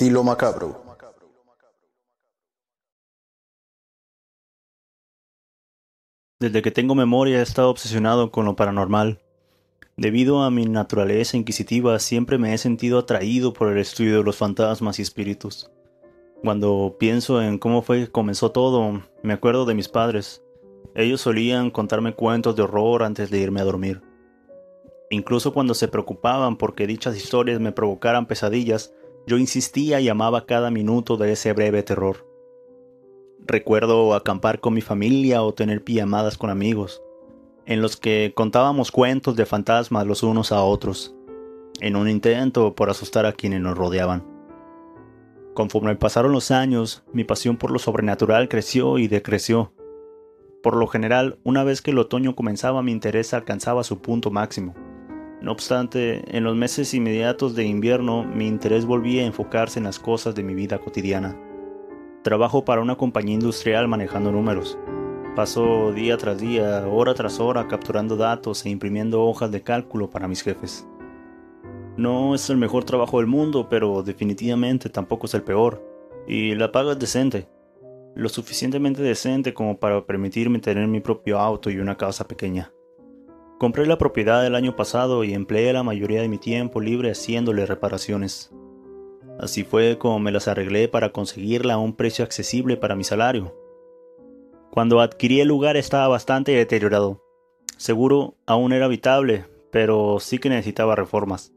y lo macabro. Desde que tengo memoria he estado obsesionado con lo paranormal. Debido a mi naturaleza inquisitiva, siempre me he sentido atraído por el estudio de los fantasmas y espíritus. Cuando pienso en cómo fue que comenzó todo, me acuerdo de mis padres. Ellos solían contarme cuentos de horror antes de irme a dormir. Incluso cuando se preocupaban porque dichas historias me provocaran pesadillas, yo insistía y amaba cada minuto de ese breve terror. Recuerdo acampar con mi familia o tener pijamadas con amigos, en los que contábamos cuentos de fantasmas los unos a otros, en un intento por asustar a quienes nos rodeaban. Conforme pasaron los años, mi pasión por lo sobrenatural creció y decreció. Por lo general, una vez que el otoño comenzaba mi interés alcanzaba su punto máximo. No obstante, en los meses inmediatos de invierno mi interés volvía a enfocarse en las cosas de mi vida cotidiana. Trabajo para una compañía industrial manejando números. Paso día tras día, hora tras hora, capturando datos e imprimiendo hojas de cálculo para mis jefes. No es el mejor trabajo del mundo, pero definitivamente tampoco es el peor. Y la paga es decente. Lo suficientemente decente como para permitirme tener mi propio auto y una casa pequeña. Compré la propiedad el año pasado y empleé la mayoría de mi tiempo libre haciéndole reparaciones. Así fue como me las arreglé para conseguirla a un precio accesible para mi salario. Cuando adquirí el lugar estaba bastante deteriorado. Seguro aún era habitable, pero sí que necesitaba reformas.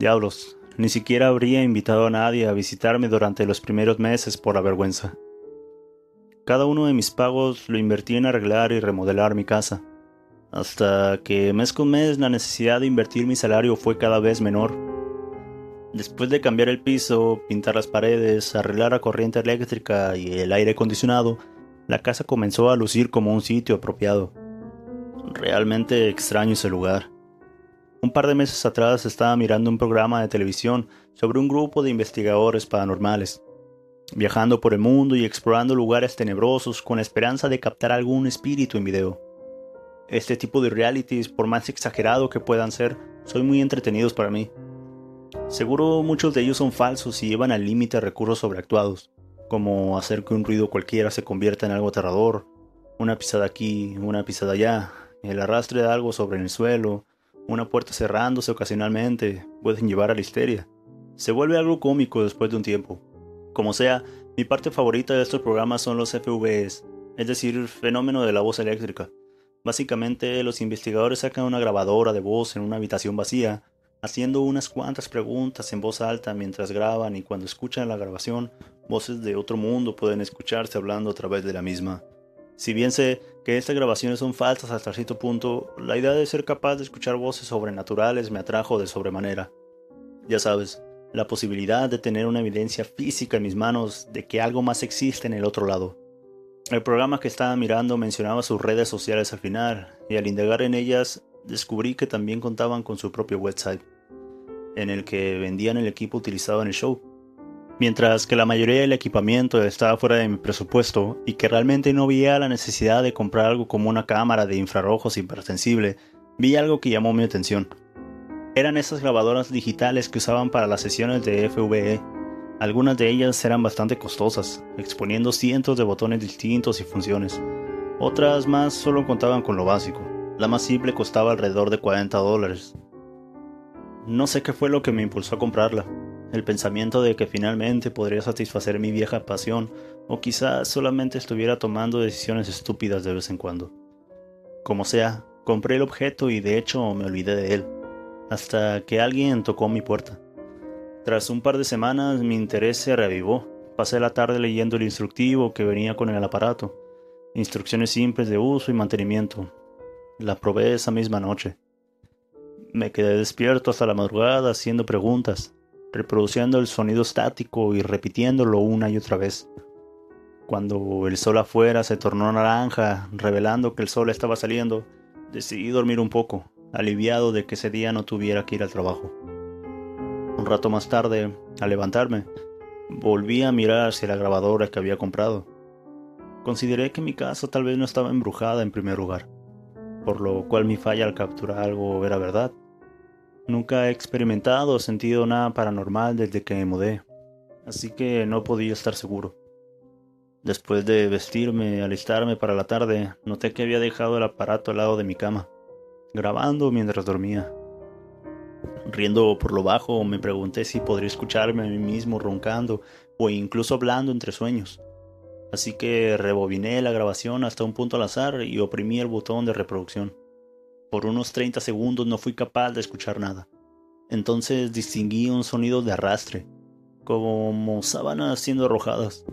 Diablos, ni siquiera habría invitado a nadie a visitarme durante los primeros meses por la vergüenza. Cada uno de mis pagos lo invertí en arreglar y remodelar mi casa hasta que mes con mes la necesidad de invertir mi salario fue cada vez menor. Después de cambiar el piso, pintar las paredes, arreglar la corriente eléctrica y el aire acondicionado, la casa comenzó a lucir como un sitio apropiado. Realmente extraño ese lugar. Un par de meses atrás estaba mirando un programa de televisión sobre un grupo de investigadores paranormales, viajando por el mundo y explorando lugares tenebrosos con la esperanza de captar algún espíritu en video. Este tipo de realities, por más exagerado que puedan ser, son muy entretenidos para mí. Seguro muchos de ellos son falsos y llevan al límite recursos sobreactuados, como hacer que un ruido cualquiera se convierta en algo aterrador, una pisada aquí, una pisada allá, el arrastre de algo sobre el suelo, una puerta cerrándose ocasionalmente, pueden llevar a la histeria. Se vuelve algo cómico después de un tiempo. Como sea, mi parte favorita de estos programas son los FVs, es decir, fenómeno de la voz eléctrica. Básicamente, los investigadores sacan una grabadora de voz en una habitación vacía, haciendo unas cuantas preguntas en voz alta mientras graban y cuando escuchan la grabación, voces de otro mundo pueden escucharse hablando a través de la misma. Si bien sé que estas grabaciones son falsas hasta cierto punto, la idea de ser capaz de escuchar voces sobrenaturales me atrajo de sobremanera. Ya sabes, la posibilidad de tener una evidencia física en mis manos de que algo más existe en el otro lado. El programa que estaba mirando mencionaba sus redes sociales al final, y al indagar en ellas descubrí que también contaban con su propio website, en el que vendían el equipo utilizado en el show. Mientras que la mayoría del equipamiento estaba fuera de mi presupuesto y que realmente no veía la necesidad de comprar algo como una cámara de infrarrojos hipersensible, vi algo que llamó mi atención. Eran esas grabadoras digitales que usaban para las sesiones de FVE algunas de ellas eran bastante costosas, exponiendo cientos de botones distintos y funciones. Otras más solo contaban con lo básico. La más simple costaba alrededor de 40 dólares. No sé qué fue lo que me impulsó a comprarla. El pensamiento de que finalmente podría satisfacer mi vieja pasión, o quizás solamente estuviera tomando decisiones estúpidas de vez en cuando. Como sea, compré el objeto y de hecho me olvidé de él, hasta que alguien tocó mi puerta. Tras un par de semanas mi interés se reavivó. Pasé la tarde leyendo el instructivo que venía con el aparato. Instrucciones simples de uso y mantenimiento. La probé esa misma noche. Me quedé despierto hasta la madrugada haciendo preguntas, reproduciendo el sonido estático y repitiéndolo una y otra vez. Cuando el sol afuera se tornó naranja, revelando que el sol estaba saliendo, decidí dormir un poco, aliviado de que ese día no tuviera que ir al trabajo. Un rato más tarde, al levantarme, volví a mirar hacia la grabadora que había comprado. Consideré que mi casa tal vez no estaba embrujada en primer lugar, por lo cual mi falla al capturar algo era verdad. Nunca he experimentado o sentido nada paranormal desde que me mudé, así que no podía estar seguro. Después de vestirme, alistarme para la tarde, noté que había dejado el aparato al lado de mi cama, grabando mientras dormía. Riendo por lo bajo, me pregunté si podría escucharme a mí mismo roncando o incluso hablando entre sueños. Así que rebobiné la grabación hasta un punto al azar y oprimí el botón de reproducción. Por unos 30 segundos no fui capaz de escuchar nada. Entonces distinguí un sonido de arrastre, como sábanas siendo arrojadas.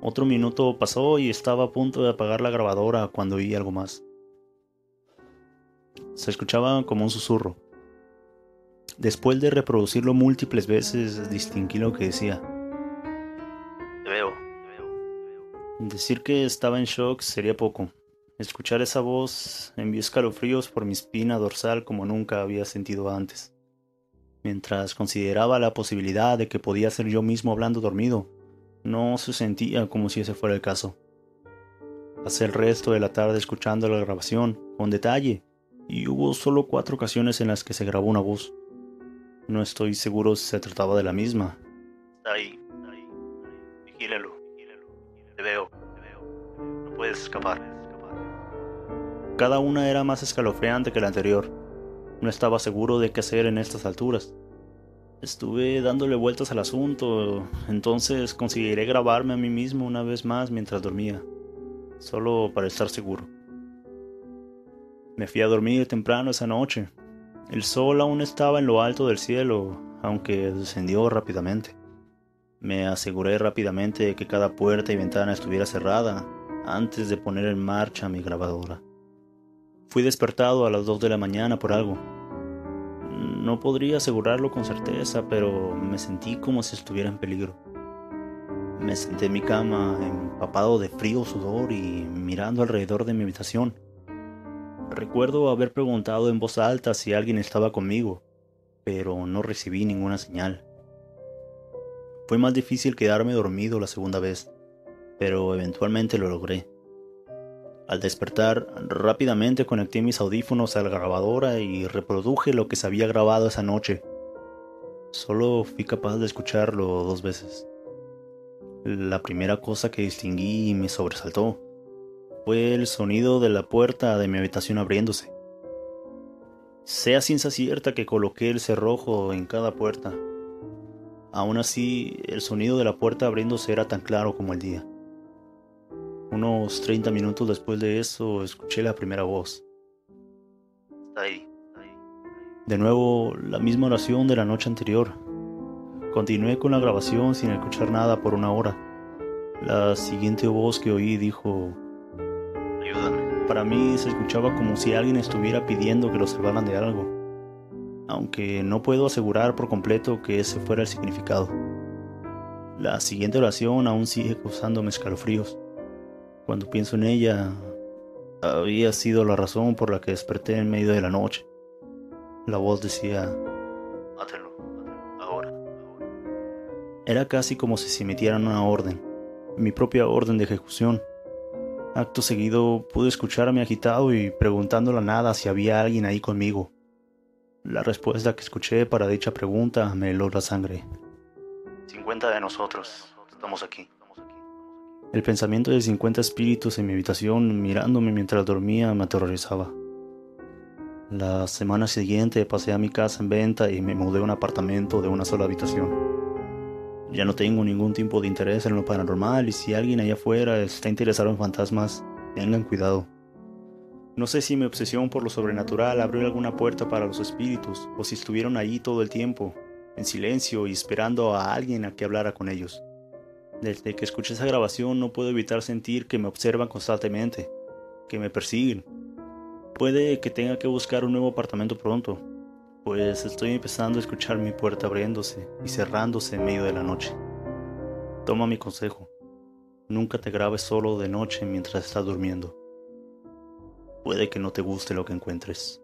Otro minuto pasó y estaba a punto de apagar la grabadora cuando oí algo más. Se escuchaba como un susurro. Después de reproducirlo múltiples veces, distinguí lo que decía. Te veo, te veo. Decir que estaba en shock sería poco. Escuchar esa voz envió escalofríos por mi espina dorsal como nunca había sentido antes. Mientras consideraba la posibilidad de que podía ser yo mismo hablando dormido, no se sentía como si ese fuera el caso. Pasé el resto de la tarde escuchando la grabación con detalle y hubo solo cuatro ocasiones en las que se grabó una voz. No estoy seguro si se trataba de la misma. Está ahí, está ahí, vigílalo, Te veo, te veo. No puedes escapar. Cada una era más escalofriante que la anterior. No estaba seguro de qué hacer en estas alturas. Estuve dándole vueltas al asunto, entonces consideré grabarme a mí mismo una vez más mientras dormía, solo para estar seguro. Me fui a dormir temprano esa noche. El sol aún estaba en lo alto del cielo, aunque descendió rápidamente. Me aseguré rápidamente de que cada puerta y ventana estuviera cerrada antes de poner en marcha mi grabadora. Fui despertado a las 2 de la mañana por algo. No podría asegurarlo con certeza, pero me sentí como si estuviera en peligro. Me senté en mi cama, empapado de frío sudor y mirando alrededor de mi habitación. Recuerdo haber preguntado en voz alta si alguien estaba conmigo, pero no recibí ninguna señal. Fue más difícil quedarme dormido la segunda vez, pero eventualmente lo logré. Al despertar, rápidamente conecté mis audífonos a la grabadora y reproduje lo que se había grabado esa noche. Solo fui capaz de escucharlo dos veces. La primera cosa que distinguí me sobresaltó fue el sonido de la puerta de mi habitación abriéndose. Sea ciencia cierta que coloqué el cerrojo en cada puerta. Aún así, el sonido de la puerta abriéndose era tan claro como el día. Unos 30 minutos después de eso escuché la primera voz. Está ahí. De nuevo, la misma oración de la noche anterior. Continué con la grabación sin escuchar nada por una hora. La siguiente voz que oí dijo. Para mí se escuchaba como si alguien estuviera pidiendo que lo salvaran de algo, aunque no puedo asegurar por completo que ese fuera el significado. La siguiente oración aún sigue causándome escalofríos. Cuando pienso en ella, había sido la razón por la que desperté en medio de la noche. La voz decía, Mátelo, ahora, ahora. Era casi como si se emitieran una orden, mi propia orden de ejecución. Acto seguido pude escucharme agitado y preguntando la nada si había alguien ahí conmigo. La respuesta que escuché para dicha pregunta me heló la sangre. 50 de nosotros estamos aquí. El pensamiento de 50 espíritus en mi habitación mirándome mientras dormía me aterrorizaba. La semana siguiente pasé a mi casa en venta y me mudé a un apartamento de una sola habitación. Ya no tengo ningún tipo de interés en lo paranormal y si alguien allá afuera está interesado en fantasmas, tengan cuidado. No sé si mi obsesión por lo sobrenatural abrió alguna puerta para los espíritus o si estuvieron allí todo el tiempo, en silencio y esperando a alguien a que hablara con ellos. Desde que escuché esa grabación no puedo evitar sentir que me observan constantemente, que me persiguen. Puede que tenga que buscar un nuevo apartamento pronto, pues estoy empezando a escuchar mi puerta abriéndose y cerrándose en medio de la noche. Toma mi consejo. Nunca te grabes solo de noche mientras estás durmiendo. Puede que no te guste lo que encuentres.